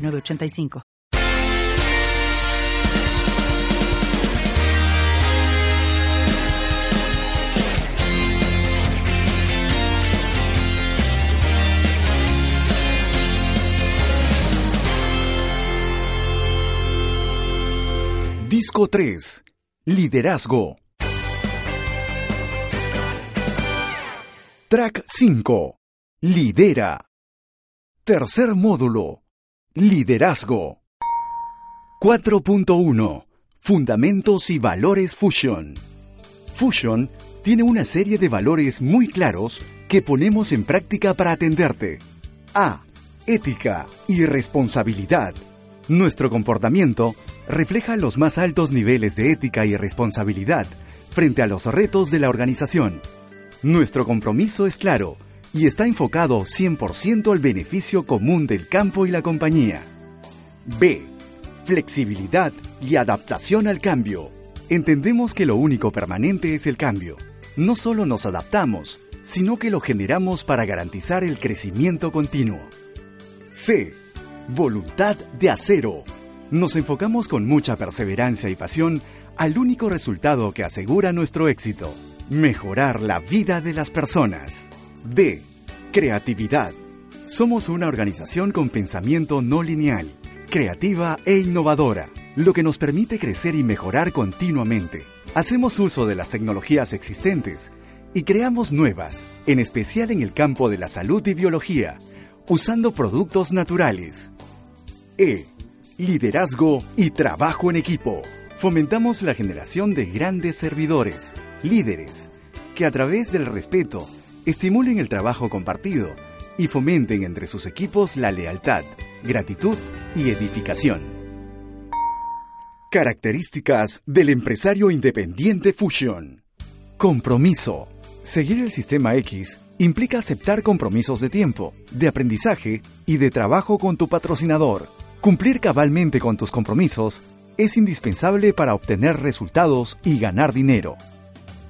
985. Disco 3. Liderazgo. Track 5. Lidera. Tercer módulo. Liderazgo. 4.1. Fundamentos y valores Fusion. Fusion tiene una serie de valores muy claros que ponemos en práctica para atenderte. A. Ética y responsabilidad. Nuestro comportamiento refleja los más altos niveles de ética y responsabilidad frente a los retos de la organización. Nuestro compromiso es claro y está enfocado 100% al beneficio común del campo y la compañía. B. Flexibilidad y adaptación al cambio. Entendemos que lo único permanente es el cambio. No solo nos adaptamos, sino que lo generamos para garantizar el crecimiento continuo. C. Voluntad de acero. Nos enfocamos con mucha perseverancia y pasión al único resultado que asegura nuestro éxito, mejorar la vida de las personas. D. Creatividad. Somos una organización con pensamiento no lineal, creativa e innovadora, lo que nos permite crecer y mejorar continuamente. Hacemos uso de las tecnologías existentes y creamos nuevas, en especial en el campo de la salud y biología, usando productos naturales. E. Liderazgo y trabajo en equipo. Fomentamos la generación de grandes servidores, líderes, que a través del respeto, estimulen el trabajo compartido y fomenten entre sus equipos la lealtad, gratitud y edificación. Características del empresario independiente Fusion. Compromiso. Seguir el sistema X implica aceptar compromisos de tiempo, de aprendizaje y de trabajo con tu patrocinador. Cumplir cabalmente con tus compromisos es indispensable para obtener resultados y ganar dinero.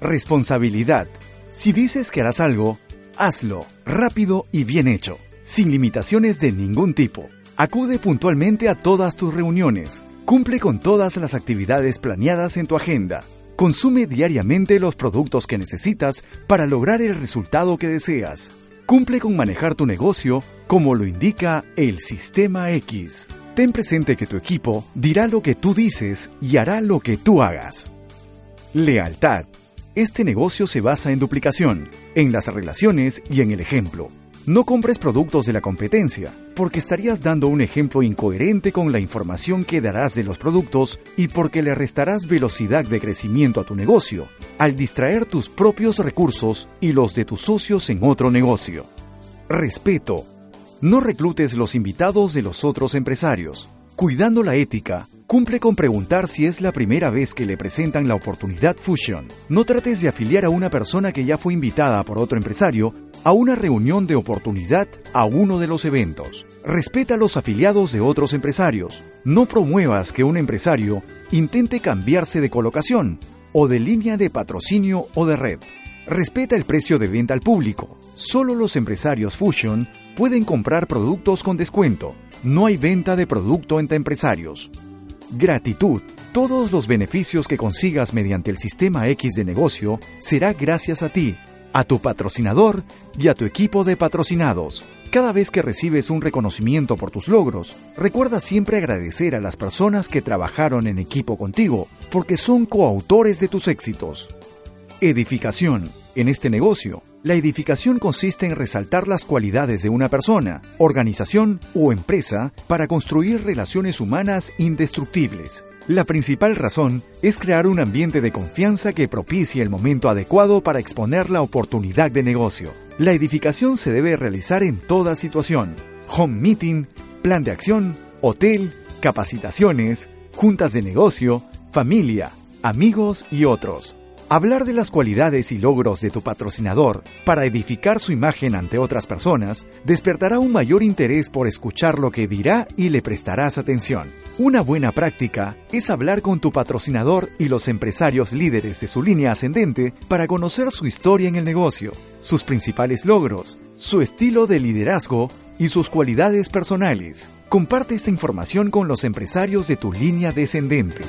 Responsabilidad. Si dices que harás algo, hazlo rápido y bien hecho, sin limitaciones de ningún tipo. Acude puntualmente a todas tus reuniones. Cumple con todas las actividades planeadas en tu agenda. Consume diariamente los productos que necesitas para lograr el resultado que deseas. Cumple con manejar tu negocio como lo indica el Sistema X. Ten presente que tu equipo dirá lo que tú dices y hará lo que tú hagas. Lealtad. Este negocio se basa en duplicación, en las relaciones y en el ejemplo. No compres productos de la competencia, porque estarías dando un ejemplo incoherente con la información que darás de los productos y porque le restarás velocidad de crecimiento a tu negocio, al distraer tus propios recursos y los de tus socios en otro negocio. Respeto. No reclutes los invitados de los otros empresarios. Cuidando la ética, Cumple con preguntar si es la primera vez que le presentan la oportunidad Fusion. No trates de afiliar a una persona que ya fue invitada por otro empresario a una reunión de oportunidad a uno de los eventos. Respeta a los afiliados de otros empresarios. No promuevas que un empresario intente cambiarse de colocación o de línea de patrocinio o de red. Respeta el precio de venta al público. Solo los empresarios Fusion pueden comprar productos con descuento. No hay venta de producto entre empresarios. Gratitud. Todos los beneficios que consigas mediante el sistema X de negocio será gracias a ti, a tu patrocinador y a tu equipo de patrocinados. Cada vez que recibes un reconocimiento por tus logros, recuerda siempre agradecer a las personas que trabajaron en equipo contigo, porque son coautores de tus éxitos. Edificación. En este negocio, la edificación consiste en resaltar las cualidades de una persona, organización o empresa para construir relaciones humanas indestructibles. La principal razón es crear un ambiente de confianza que propicie el momento adecuado para exponer la oportunidad de negocio. La edificación se debe realizar en toda situación. Home meeting, plan de acción hotel, capacitaciones, juntas de negocio, familia, amigos y otros. Hablar de las cualidades y logros de tu patrocinador para edificar su imagen ante otras personas despertará un mayor interés por escuchar lo que dirá y le prestarás atención. Una buena práctica es hablar con tu patrocinador y los empresarios líderes de su línea ascendente para conocer su historia en el negocio, sus principales logros, su estilo de liderazgo y sus cualidades personales. Comparte esta información con los empresarios de tu línea descendente.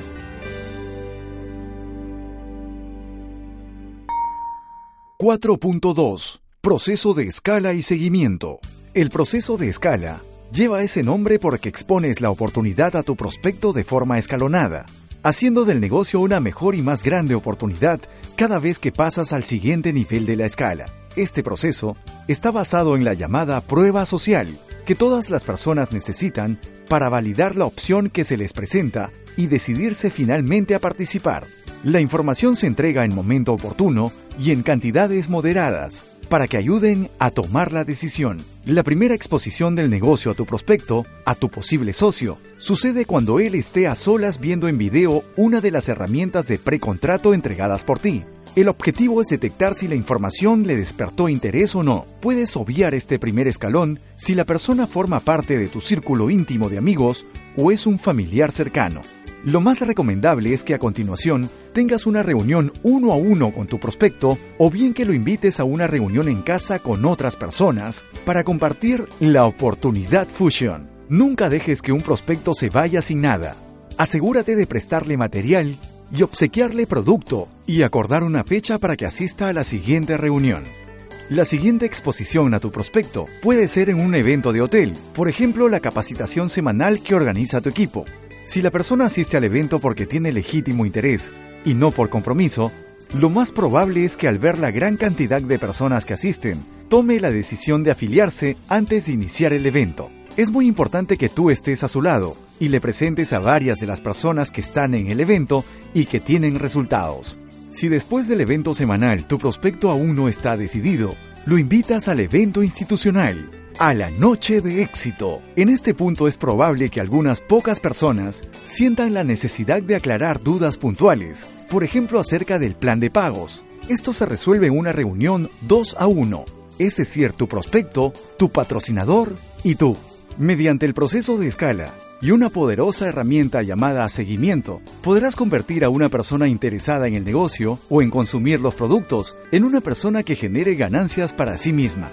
4.2 Proceso de escala y seguimiento. El proceso de escala lleva ese nombre porque expones la oportunidad a tu prospecto de forma escalonada, haciendo del negocio una mejor y más grande oportunidad cada vez que pasas al siguiente nivel de la escala. Este proceso está basado en la llamada prueba social, que todas las personas necesitan para validar la opción que se les presenta y decidirse finalmente a participar. La información se entrega en momento oportuno y en cantidades moderadas para que ayuden a tomar la decisión. La primera exposición del negocio a tu prospecto, a tu posible socio, sucede cuando él esté a solas viendo en video una de las herramientas de precontrato entregadas por ti. El objetivo es detectar si la información le despertó interés o no. Puedes obviar este primer escalón si la persona forma parte de tu círculo íntimo de amigos o es un familiar cercano. Lo más recomendable es que a continuación tengas una reunión uno a uno con tu prospecto o bien que lo invites a una reunión en casa con otras personas para compartir la oportunidad Fusion. Nunca dejes que un prospecto se vaya sin nada. Asegúrate de prestarle material y obsequiarle producto y acordar una fecha para que asista a la siguiente reunión. La siguiente exposición a tu prospecto puede ser en un evento de hotel, por ejemplo la capacitación semanal que organiza tu equipo. Si la persona asiste al evento porque tiene legítimo interés y no por compromiso, lo más probable es que al ver la gran cantidad de personas que asisten, tome la decisión de afiliarse antes de iniciar el evento. Es muy importante que tú estés a su lado y le presentes a varias de las personas que están en el evento y que tienen resultados. Si después del evento semanal tu prospecto aún no está decidido, lo invitas al evento institucional a la noche de éxito. En este punto es probable que algunas pocas personas sientan la necesidad de aclarar dudas puntuales, por ejemplo acerca del plan de pagos. Esto se resuelve en una reunión 2 a 1, es decir, tu prospecto, tu patrocinador y tú. Mediante el proceso de escala y una poderosa herramienta llamada seguimiento, podrás convertir a una persona interesada en el negocio o en consumir los productos en una persona que genere ganancias para sí misma.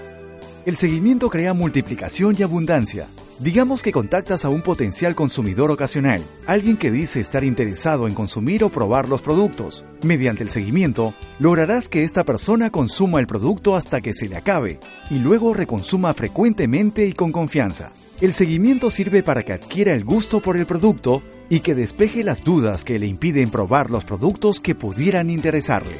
El seguimiento crea multiplicación y abundancia. Digamos que contactas a un potencial consumidor ocasional, alguien que dice estar interesado en consumir o probar los productos. Mediante el seguimiento, lograrás que esta persona consuma el producto hasta que se le acabe y luego reconsuma frecuentemente y con confianza. El seguimiento sirve para que adquiera el gusto por el producto y que despeje las dudas que le impiden probar los productos que pudieran interesarle.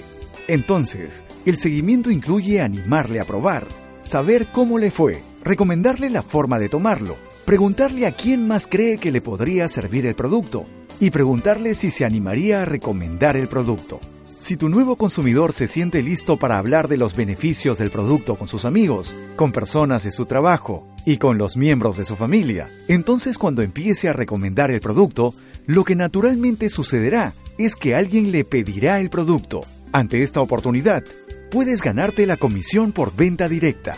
Entonces, el seguimiento incluye animarle a probar, saber cómo le fue, recomendarle la forma de tomarlo, preguntarle a quién más cree que le podría servir el producto y preguntarle si se animaría a recomendar el producto. Si tu nuevo consumidor se siente listo para hablar de los beneficios del producto con sus amigos, con personas de su trabajo y con los miembros de su familia, entonces cuando empiece a recomendar el producto, lo que naturalmente sucederá es que alguien le pedirá el producto. Ante esta oportunidad, puedes ganarte la comisión por venta directa.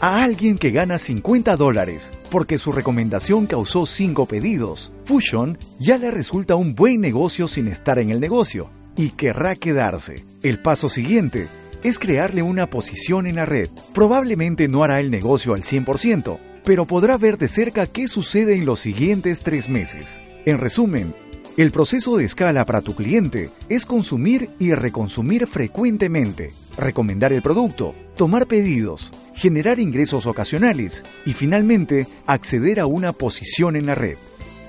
A alguien que gana 50 dólares porque su recomendación causó 5 pedidos, Fusion ya le resulta un buen negocio sin estar en el negocio y querrá quedarse. El paso siguiente es crearle una posición en la red. Probablemente no hará el negocio al 100%, pero podrá ver de cerca qué sucede en los siguientes tres meses. En resumen, el proceso de escala para tu cliente es consumir y reconsumir frecuentemente recomendar el producto, tomar pedidos, generar ingresos ocasionales y finalmente acceder a una posición en la red.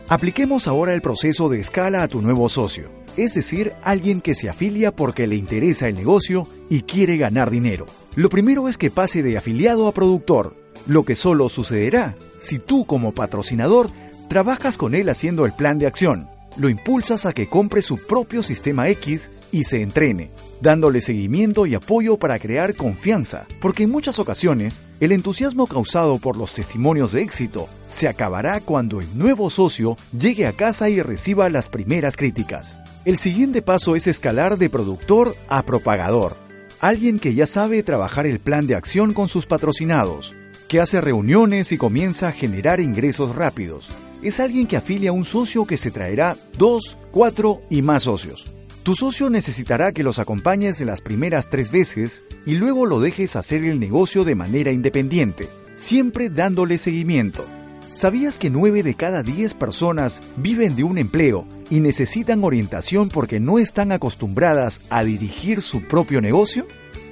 Apliquemos ahora el proceso de escala a tu nuevo socio, es decir, alguien que se afilia porque le interesa el negocio y quiere ganar dinero. Lo primero es que pase de afiliado a productor, lo que solo sucederá si tú como patrocinador trabajas con él haciendo el plan de acción. Lo impulsas a que compre su propio sistema X y se entrene, dándole seguimiento y apoyo para crear confianza, porque en muchas ocasiones el entusiasmo causado por los testimonios de éxito se acabará cuando el nuevo socio llegue a casa y reciba las primeras críticas. El siguiente paso es escalar de productor a propagador, alguien que ya sabe trabajar el plan de acción con sus patrocinados, que hace reuniones y comienza a generar ingresos rápidos. Es alguien que afilia a un socio que se traerá dos, cuatro y más socios. Tu socio necesitará que los acompañes las primeras tres veces y luego lo dejes hacer el negocio de manera independiente, siempre dándole seguimiento. ¿Sabías que 9 de cada 10 personas viven de un empleo y necesitan orientación porque no están acostumbradas a dirigir su propio negocio?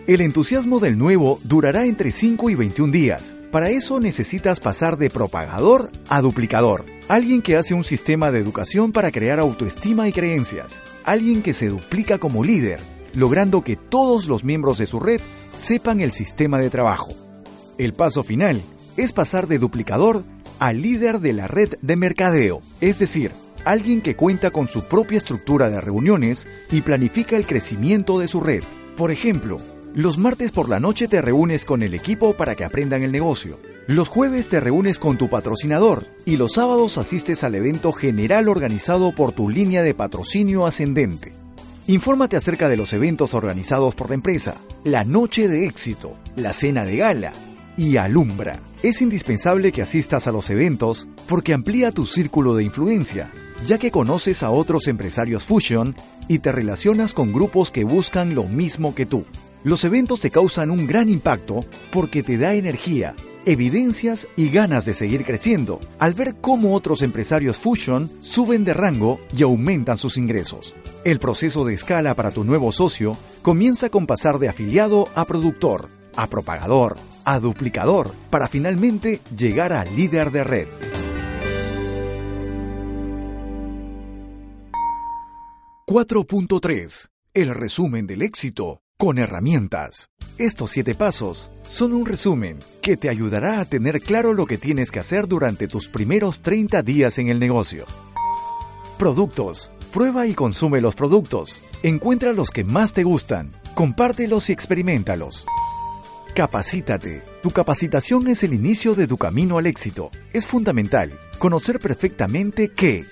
El entusiasmo del nuevo durará entre 5 y 21 días. Para eso necesitas pasar de propagador a duplicador. Alguien que hace un sistema de educación para crear autoestima y creencias. Alguien que se duplica como líder, logrando que todos los miembros de su red sepan el sistema de trabajo. El paso final es pasar de duplicador al líder de la red de mercadeo, es decir, alguien que cuenta con su propia estructura de reuniones y planifica el crecimiento de su red. Por ejemplo, los martes por la noche te reúnes con el equipo para que aprendan el negocio. Los jueves te reúnes con tu patrocinador y los sábados asistes al evento general organizado por tu línea de patrocinio ascendente. Infórmate acerca de los eventos organizados por la empresa, la noche de éxito, la cena de gala y alumbra. Es indispensable que asistas a los eventos porque amplía tu círculo de influencia, ya que conoces a otros empresarios Fusion y te relacionas con grupos que buscan lo mismo que tú. Los eventos te causan un gran impacto porque te da energía, evidencias y ganas de seguir creciendo al ver cómo otros empresarios Fusion suben de rango y aumentan sus ingresos. El proceso de escala para tu nuevo socio comienza con pasar de afiliado a productor, a propagador, a duplicador, para finalmente llegar a líder de red. ...4.3... El resumen del éxito con herramientas. Estos siete pasos son un resumen que te ayudará a tener claro lo que tienes que hacer durante tus primeros 30 días en el negocio. Productos. Prueba y consume los productos. Encuentra los que más te gustan. Compártelos y experimentalos. Capacítate. Tu capacitación es el inicio de tu camino al éxito. Es fundamental conocer perfectamente qué,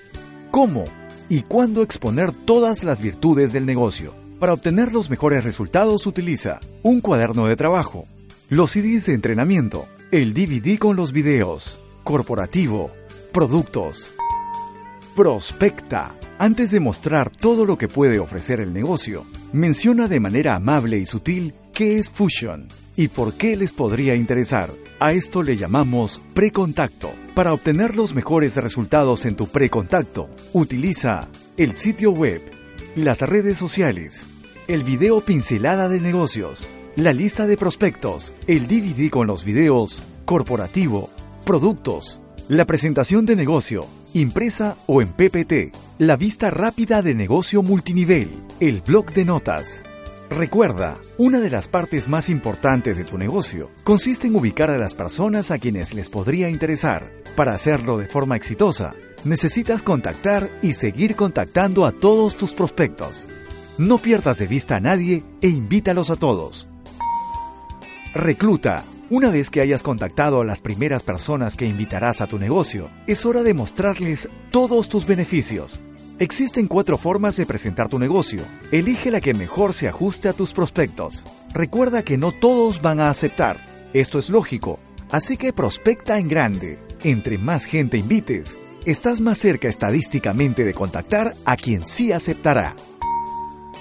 cómo y cuándo exponer todas las virtudes del negocio. Para obtener los mejores resultados utiliza un cuaderno de trabajo, los CDs de entrenamiento, el DVD con los videos, corporativo, productos. Prospecta. Antes de mostrar todo lo que puede ofrecer el negocio, menciona de manera amable y sutil qué es Fusion y por qué les podría interesar. A esto le llamamos precontacto. Para obtener los mejores resultados en tu precontacto, utiliza el sitio web, las redes sociales, el video pincelada de negocios, la lista de prospectos, el DVD con los videos, corporativo, productos, la presentación de negocio, impresa o en PPT, la vista rápida de negocio multinivel, el blog de notas. Recuerda, una de las partes más importantes de tu negocio consiste en ubicar a las personas a quienes les podría interesar. Para hacerlo de forma exitosa, necesitas contactar y seguir contactando a todos tus prospectos. No pierdas de vista a nadie e invítalos a todos. Recluta. Una vez que hayas contactado a las primeras personas que invitarás a tu negocio, es hora de mostrarles todos tus beneficios. Existen cuatro formas de presentar tu negocio. Elige la que mejor se ajuste a tus prospectos. Recuerda que no todos van a aceptar. Esto es lógico. Así que prospecta en grande. Entre más gente invites, estás más cerca estadísticamente de contactar a quien sí aceptará.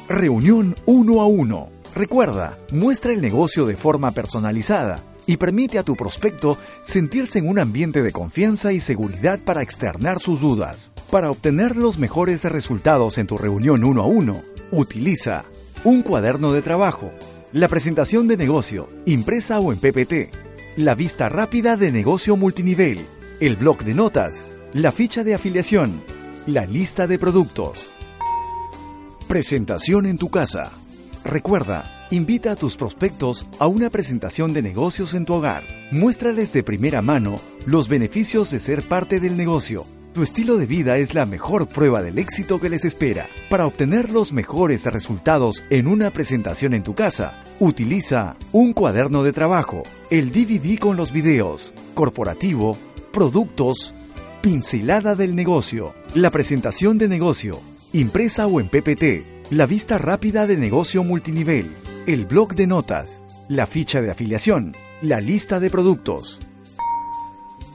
Reunión uno a uno. Recuerda, muestra el negocio de forma personalizada y permite a tu prospecto sentirse en un ambiente de confianza y seguridad para externar sus dudas. Para obtener los mejores resultados en tu reunión uno a uno, utiliza un cuaderno de trabajo, la presentación de negocio, impresa o en PPT, la vista rápida de negocio multinivel, el blog de notas, la ficha de afiliación, la lista de productos. Presentación en tu casa. Recuerda, invita a tus prospectos a una presentación de negocios en tu hogar. Muéstrales de primera mano los beneficios de ser parte del negocio. Tu estilo de vida es la mejor prueba del éxito que les espera. Para obtener los mejores resultados en una presentación en tu casa, utiliza un cuaderno de trabajo, el DVD con los videos, corporativo, productos, pincelada del negocio, la presentación de negocio, impresa o en PPT, la vista rápida de negocio multinivel, el blog de notas, la ficha de afiliación, la lista de productos.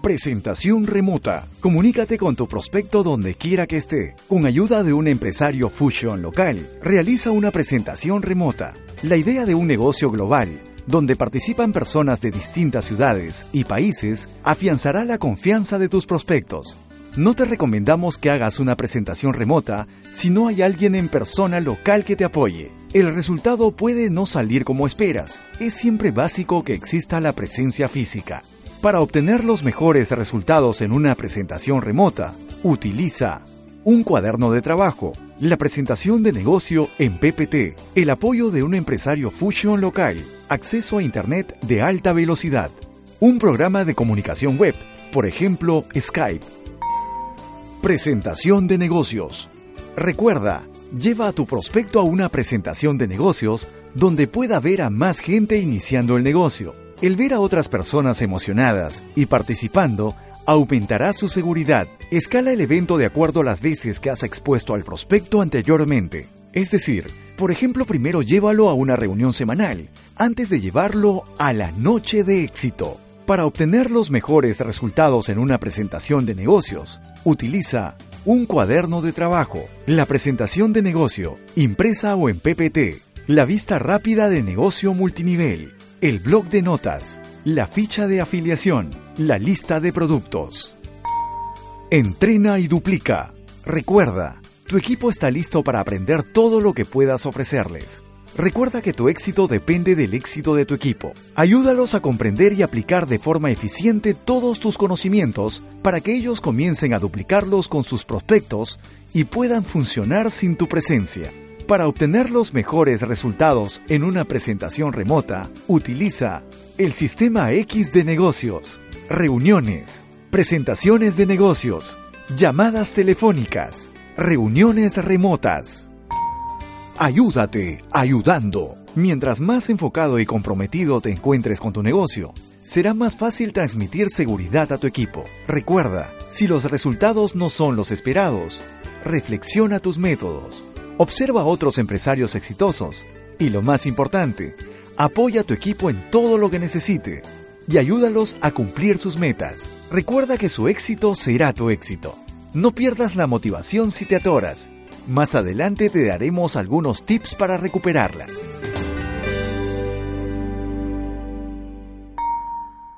Presentación remota. Comunícate con tu prospecto donde quiera que esté. Con ayuda de un empresario Fusion local, realiza una presentación remota. La idea de un negocio global, donde participan personas de distintas ciudades y países, afianzará la confianza de tus prospectos. No te recomendamos que hagas una presentación remota si no hay alguien en persona local que te apoye. El resultado puede no salir como esperas. Es siempre básico que exista la presencia física. Para obtener los mejores resultados en una presentación remota, utiliza un cuaderno de trabajo, la presentación de negocio en PPT, el apoyo de un empresario Fusion local, acceso a Internet de alta velocidad, un programa de comunicación web, por ejemplo Skype. Presentación de negocios. Recuerda, lleva a tu prospecto a una presentación de negocios donde pueda ver a más gente iniciando el negocio. El ver a otras personas emocionadas y participando aumentará su seguridad. Escala el evento de acuerdo a las veces que has expuesto al prospecto anteriormente. Es decir, por ejemplo, primero llévalo a una reunión semanal, antes de llevarlo a la noche de éxito. Para obtener los mejores resultados en una presentación de negocios, utiliza un cuaderno de trabajo, la presentación de negocio, impresa o en PPT, la vista rápida de negocio multinivel, el blog de notas, la ficha de afiliación, la lista de productos. Entrena y duplica. Recuerda, tu equipo está listo para aprender todo lo que puedas ofrecerles. Recuerda que tu éxito depende del éxito de tu equipo. Ayúdalos a comprender y aplicar de forma eficiente todos tus conocimientos para que ellos comiencen a duplicarlos con sus prospectos y puedan funcionar sin tu presencia. Para obtener los mejores resultados en una presentación remota, utiliza el sistema X de negocios, reuniones, presentaciones de negocios, llamadas telefónicas, reuniones remotas. Ayúdate, ayudando. Mientras más enfocado y comprometido te encuentres con tu negocio, será más fácil transmitir seguridad a tu equipo. Recuerda, si los resultados no son los esperados, reflexiona tus métodos Observa a otros empresarios exitosos y lo más importante, apoya a tu equipo en todo lo que necesite y ayúdalos a cumplir sus metas. Recuerda que su éxito será tu éxito. No pierdas la motivación si te atoras. Más adelante te daremos algunos tips para recuperarla.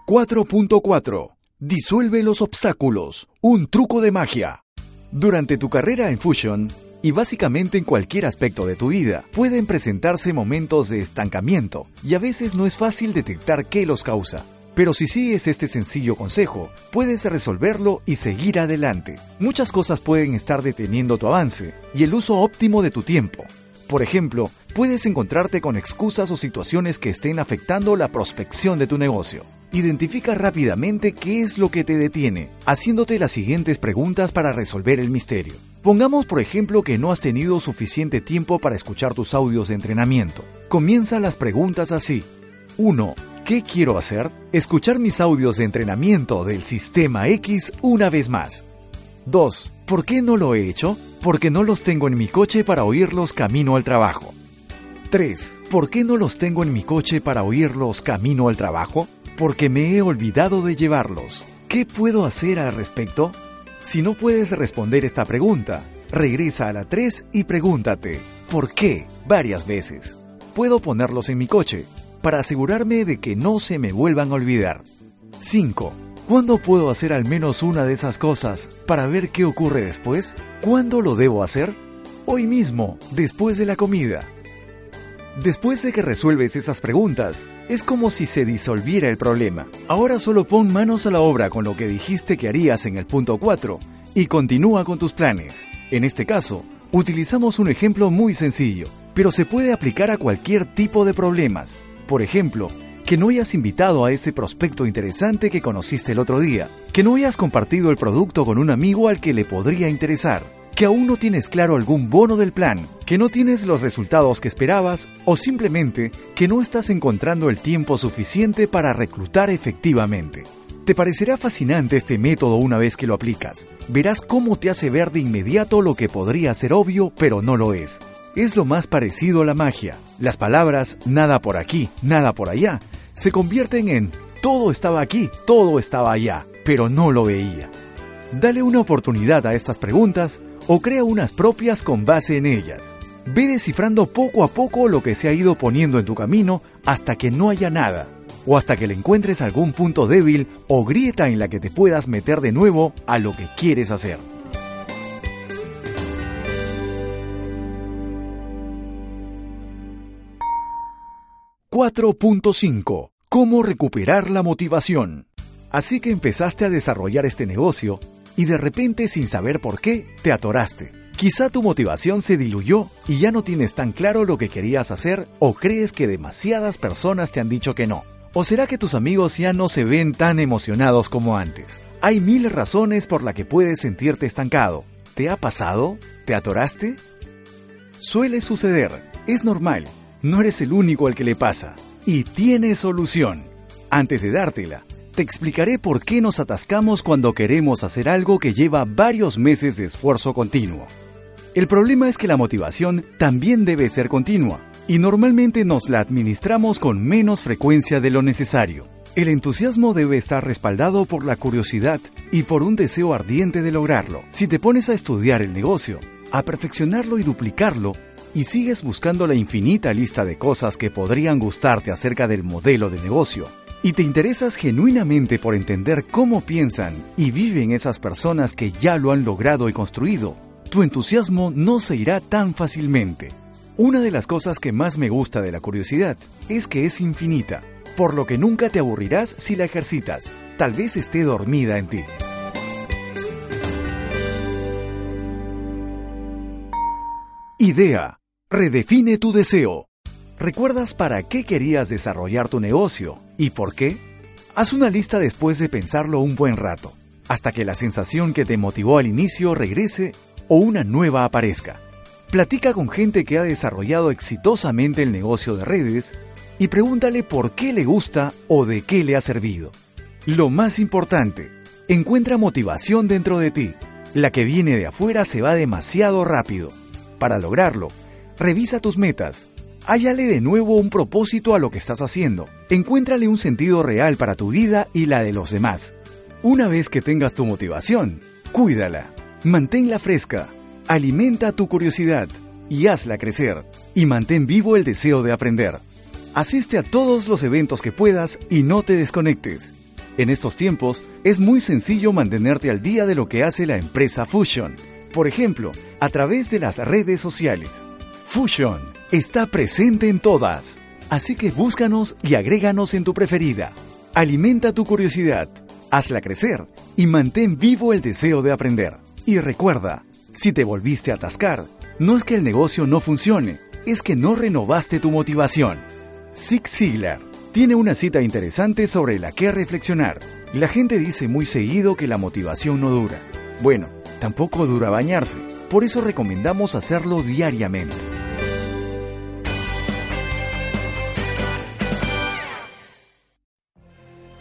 4.4. Disuelve los obstáculos. Un truco de magia. Durante tu carrera en Fusion, y básicamente en cualquier aspecto de tu vida. Pueden presentarse momentos de estancamiento y a veces no es fácil detectar qué los causa. Pero si sigues este sencillo consejo, puedes resolverlo y seguir adelante. Muchas cosas pueden estar deteniendo tu avance y el uso óptimo de tu tiempo. Por ejemplo, puedes encontrarte con excusas o situaciones que estén afectando la prospección de tu negocio. Identifica rápidamente qué es lo que te detiene, haciéndote las siguientes preguntas para resolver el misterio. Pongamos por ejemplo que no has tenido suficiente tiempo para escuchar tus audios de entrenamiento. Comienza las preguntas así. 1. ¿Qué quiero hacer? Escuchar mis audios de entrenamiento del sistema X una vez más. 2. ¿Por qué no lo he hecho? Porque no los tengo en mi coche para oírlos camino al trabajo. 3. ¿Por qué no los tengo en mi coche para oírlos camino al trabajo? Porque me he olvidado de llevarlos. ¿Qué puedo hacer al respecto? Si no puedes responder esta pregunta, regresa a la 3 y pregúntate, ¿por qué? varias veces. Puedo ponerlos en mi coche, para asegurarme de que no se me vuelvan a olvidar. 5. ¿Cuándo puedo hacer al menos una de esas cosas para ver qué ocurre después? ¿Cuándo lo debo hacer? Hoy mismo, después de la comida. Después de que resuelves esas preguntas, es como si se disolviera el problema. Ahora solo pon manos a la obra con lo que dijiste que harías en el punto 4 y continúa con tus planes. En este caso, utilizamos un ejemplo muy sencillo, pero se puede aplicar a cualquier tipo de problemas. Por ejemplo, que no hayas invitado a ese prospecto interesante que conociste el otro día, que no hayas compartido el producto con un amigo al que le podría interesar, que aún no tienes claro algún bono del plan, que no tienes los resultados que esperabas o simplemente que no estás encontrando el tiempo suficiente para reclutar efectivamente. Te parecerá fascinante este método una vez que lo aplicas. Verás cómo te hace ver de inmediato lo que podría ser obvio, pero no lo es. Es lo más parecido a la magia. Las palabras nada por aquí, nada por allá, se convierten en todo estaba aquí, todo estaba allá, pero no lo veía. Dale una oportunidad a estas preguntas o crea unas propias con base en ellas. Ve descifrando poco a poco lo que se ha ido poniendo en tu camino hasta que no haya nada, o hasta que le encuentres algún punto débil o grieta en la que te puedas meter de nuevo a lo que quieres hacer. ...4.5... ¿Cómo recuperar la motivación? Así que empezaste a desarrollar este negocio y de repente sin saber por qué te atoraste. Quizá tu motivación se diluyó y ya no tienes tan claro lo que querías hacer o crees que demasiadas personas te han dicho que no. ¿O será que tus amigos ya no se ven tan emocionados como antes? Hay mil razones por las que puedes sentirte estancado. ¿Te ha pasado? ¿Te atoraste? Suele suceder, es normal, no eres el único al que le pasa. Y tiene solución. Antes de dártela, te explicaré por qué nos atascamos cuando queremos hacer algo que lleva varios meses de esfuerzo continuo. El problema es que la motivación también debe ser continua, y normalmente nos la administramos con menos frecuencia de lo necesario. El entusiasmo debe estar respaldado por la curiosidad y por un deseo ardiente de lograrlo. Si te pones a estudiar el negocio, a perfeccionarlo y duplicarlo, y sigues buscando la infinita lista de cosas que podrían gustarte acerca del modelo de negocio, y te interesas genuinamente por entender cómo piensan y viven esas personas que ya lo han logrado y construido, tu entusiasmo no se irá tan fácilmente. Una de las cosas que más me gusta de la curiosidad es que es infinita, por lo que nunca te aburrirás si la ejercitas. Tal vez esté dormida en ti. Idea. Redefine tu deseo. ¿Recuerdas para qué querías desarrollar tu negocio y por qué? Haz una lista después de pensarlo un buen rato, hasta que la sensación que te motivó al inicio regrese o una nueva aparezca. Platica con gente que ha desarrollado exitosamente el negocio de redes y pregúntale por qué le gusta o de qué le ha servido. Lo más importante, encuentra motivación dentro de ti. La que viene de afuera se va demasiado rápido. Para lograrlo, revisa tus metas, Háyale de nuevo un propósito a lo que estás haciendo. Encuéntrale un sentido real para tu vida y la de los demás. Una vez que tengas tu motivación, cuídala, manténla fresca, alimenta tu curiosidad y hazla crecer. Y mantén vivo el deseo de aprender. Asiste a todos los eventos que puedas y no te desconectes. En estos tiempos es muy sencillo mantenerte al día de lo que hace la empresa Fusion. Por ejemplo, a través de las redes sociales. Fusion está presente en todas. Así que búscanos y agréganos en tu preferida. Alimenta tu curiosidad, hazla crecer y mantén vivo el deseo de aprender. Y recuerda, si te volviste a atascar, no es que el negocio no funcione, es que no renovaste tu motivación. Zig Ziglar tiene una cita interesante sobre la que reflexionar. La gente dice muy seguido que la motivación no dura. Bueno, tampoco dura bañarse, por eso recomendamos hacerlo diariamente.